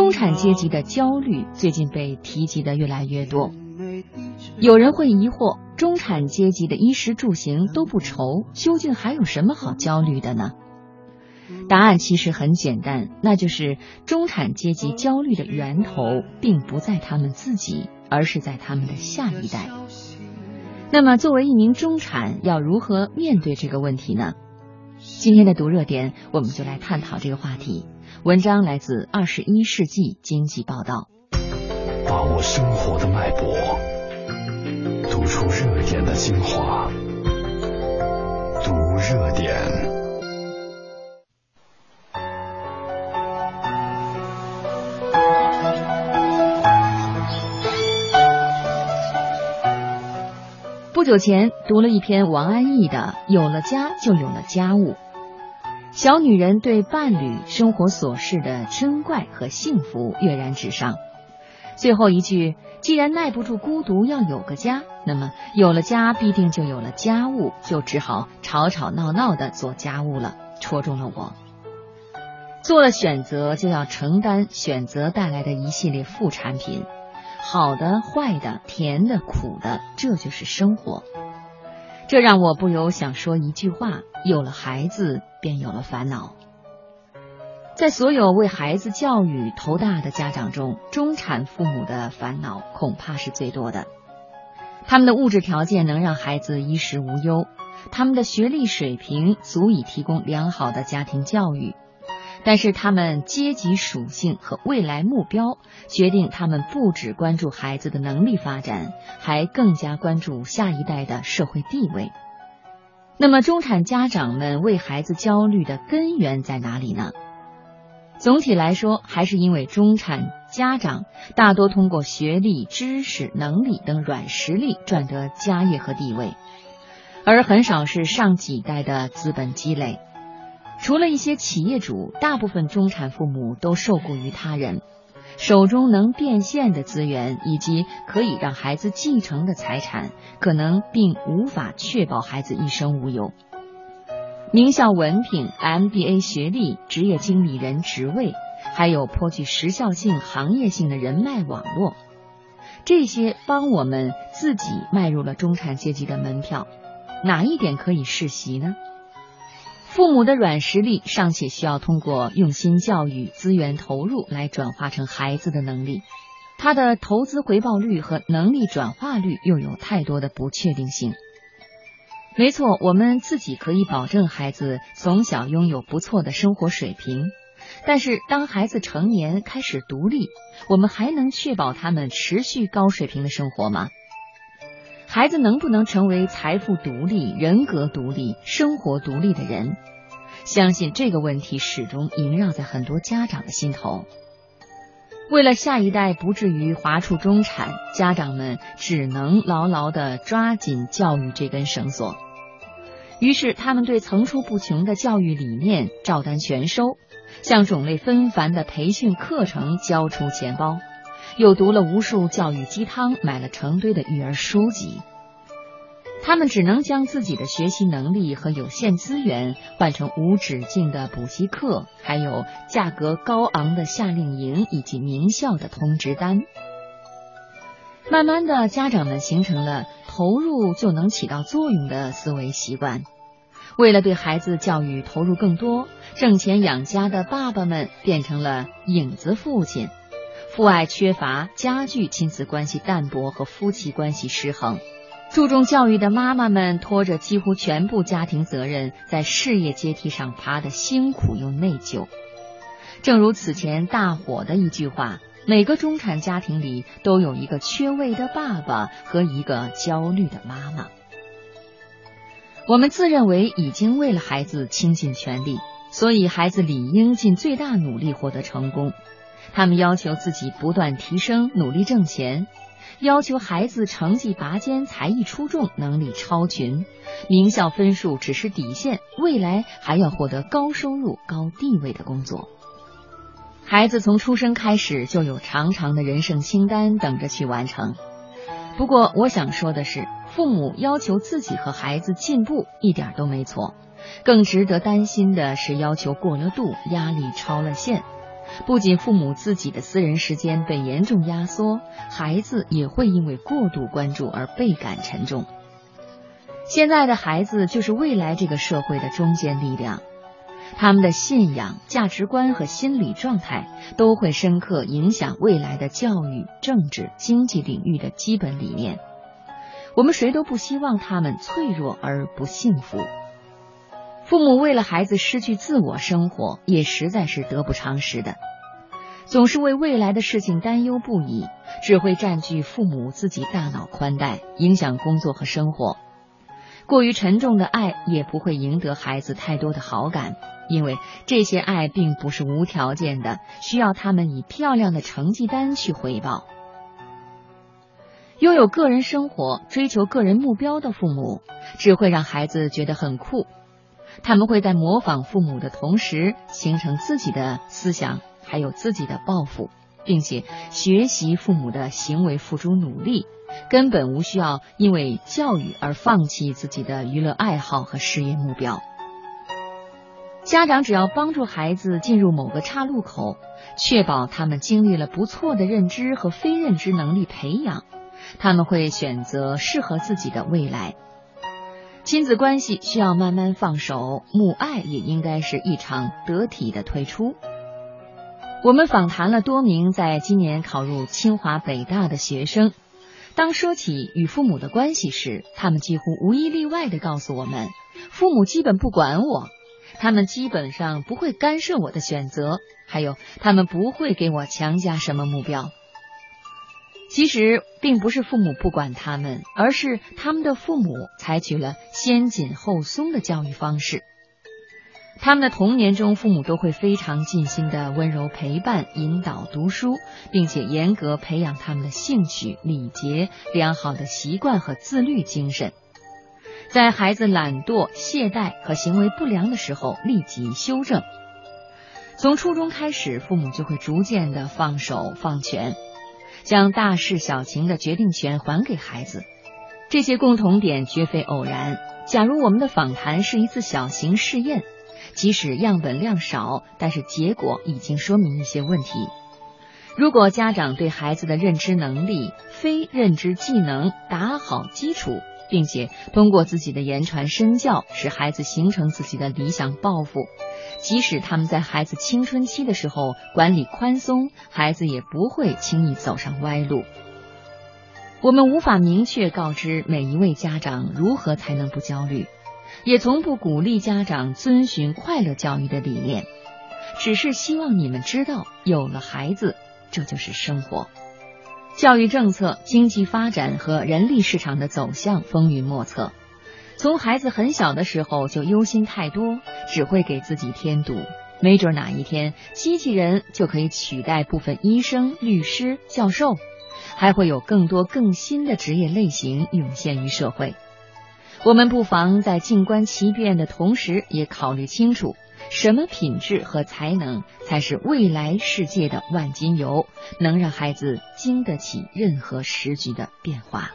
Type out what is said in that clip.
中产阶级的焦虑最近被提及的越来越多。有人会疑惑，中产阶级的衣食住行都不愁，究竟还有什么好焦虑的呢？答案其实很简单，那就是中产阶级焦虑的源头并不在他们自己，而是在他们的下一代。那么，作为一名中产，要如何面对这个问题呢？今天的读热点，我们就来探讨这个话题。文章来自《二十一世纪经济报道》。把握生活的脉搏，读出热点的精华，读热点。不久前读了一篇王安忆的《有了家就有了家务》，小女人对伴侣生活琐事的珍怪和幸福跃然纸上。最后一句，既然耐不住孤独要有个家，那么有了家必定就有了家务，就只好吵吵闹闹的做家务了，戳中了我。做了选择就要承担选择带来的一系列副产品。好的、坏的、甜的、苦的，这就是生活。这让我不由想说一句话：有了孩子，便有了烦恼。在所有为孩子教育头大的家长中，中产父母的烦恼恐怕是最多的。他们的物质条件能让孩子衣食无忧，他们的学历水平足以提供良好的家庭教育。但是他们阶级属性和未来目标决定，他们不只关注孩子的能力发展，还更加关注下一代的社会地位。那么，中产家长们为孩子焦虑的根源在哪里呢？总体来说，还是因为中产家长大多通过学历、知识、能力等软实力赚得家业和地位，而很少是上几代的资本积累。除了一些企业主，大部分中产父母都受雇于他人，手中能变现的资源以及可以让孩子继承的财产，可能并无法确保孩子一生无忧。名校文凭、MBA 学历、职业经理人职位，还有颇具时效性、行业性的人脉网络，这些帮我们自己迈入了中产阶级的门票，哪一点可以世袭呢？父母的软实力尚且需要通过用心教育、资源投入来转化成孩子的能力，他的投资回报率和能力转化率又有太多的不确定性。没错，我们自己可以保证孩子从小拥有不错的生活水平，但是当孩子成年开始独立，我们还能确保他们持续高水平的生活吗？孩子能不能成为财富独立、人格独立、生活独立的人？相信这个问题始终萦绕在很多家长的心头。为了下一代不至于滑出中产，家长们只能牢牢的抓紧教育这根绳索。于是，他们对层出不穷的教育理念照单全收，向种类纷繁的培训课程交出钱包。又读了无数教育鸡汤，买了成堆的育儿书籍。他们只能将自己的学习能力和有限资源换成无止境的补习课，还有价格高昂的夏令营以及名校的通知单。慢慢的，家长们形成了投入就能起到作用的思维习惯。为了对孩子教育投入更多，挣钱养家的爸爸们变成了影子父亲。父爱缺乏，加剧亲子关系淡薄和夫妻关系失衡。注重教育的妈妈们拖着几乎全部家庭责任，在事业阶梯上爬得辛苦又内疚。正如此前大火的一句话：“每个中产家庭里都有一个缺位的爸爸和一个焦虑的妈妈。”我们自认为已经为了孩子倾尽全力，所以孩子理应尽最大努力获得成功。他们要求自己不断提升，努力挣钱；要求孩子成绩拔尖，才艺出众，能力超群。名校分数只是底线，未来还要获得高收入、高地位的工作。孩子从出生开始就有长长的人生清单等着去完成。不过，我想说的是，父母要求自己和孩子进步一点都没错，更值得担心的是要求过了度，压力超了线。不仅父母自己的私人时间被严重压缩，孩子也会因为过度关注而倍感沉重。现在的孩子就是未来这个社会的中坚力量，他们的信仰、价值观和心理状态都会深刻影响未来的教育、政治、经济领域的基本理念。我们谁都不希望他们脆弱而不幸福。父母为了孩子失去自我生活，也实在是得不偿失的。总是为未来的事情担忧不已，只会占据父母自己大脑宽带，影响工作和生活。过于沉重的爱也不会赢得孩子太多的好感，因为这些爱并不是无条件的，需要他们以漂亮的成绩单去回报。拥有个人生活、追求个人目标的父母，只会让孩子觉得很酷。他们会在模仿父母的同时，形成自己的思想，还有自己的抱负，并且学习父母的行为，付出努力，根本无需要因为教育而放弃自己的娱乐爱好和事业目标。家长只要帮助孩子进入某个岔路口，确保他们经历了不错的认知和非认知能力培养，他们会选择适合自己的未来。亲子关系需要慢慢放手，母爱也应该是一场得体的退出。我们访谈了多名在今年考入清华北大的学生，当说起与父母的关系时，他们几乎无一例外的告诉我们，父母基本不管我，他们基本上不会干涉我的选择，还有他们不会给我强加什么目标。其实并不是父母不管他们，而是他们的父母采取了先紧后松的教育方式。他们的童年中，父母都会非常尽心的温柔陪伴、引导读书，并且严格培养他们的兴趣、礼节、良好的习惯和自律精神。在孩子懒惰、懈怠和行为不良的时候，立即修正。从初中开始，父母就会逐渐的放手放权。将大事小情的决定权还给孩子，这些共同点绝非偶然。假如我们的访谈是一次小型试验，即使样本量少，但是结果已经说明一些问题。如果家长对孩子的认知能力、非认知技能打好基础，并且通过自己的言传身教，使孩子形成自己的理想抱负。即使他们在孩子青春期的时候管理宽松，孩子也不会轻易走上歪路。我们无法明确告知每一位家长如何才能不焦虑，也从不鼓励家长遵循快乐教育的理念，只是希望你们知道，有了孩子，这就是生活。教育政策、经济发展和人力市场的走向风云莫测。从孩子很小的时候就忧心太多，只会给自己添堵。没准哪一天，机器人就可以取代部分医生、律师、教授，还会有更多更新的职业类型涌现于社会。我们不妨在静观其变的同时，也考虑清楚，什么品质和才能才是未来世界的万金油，能让孩子经得起任何时局的变化。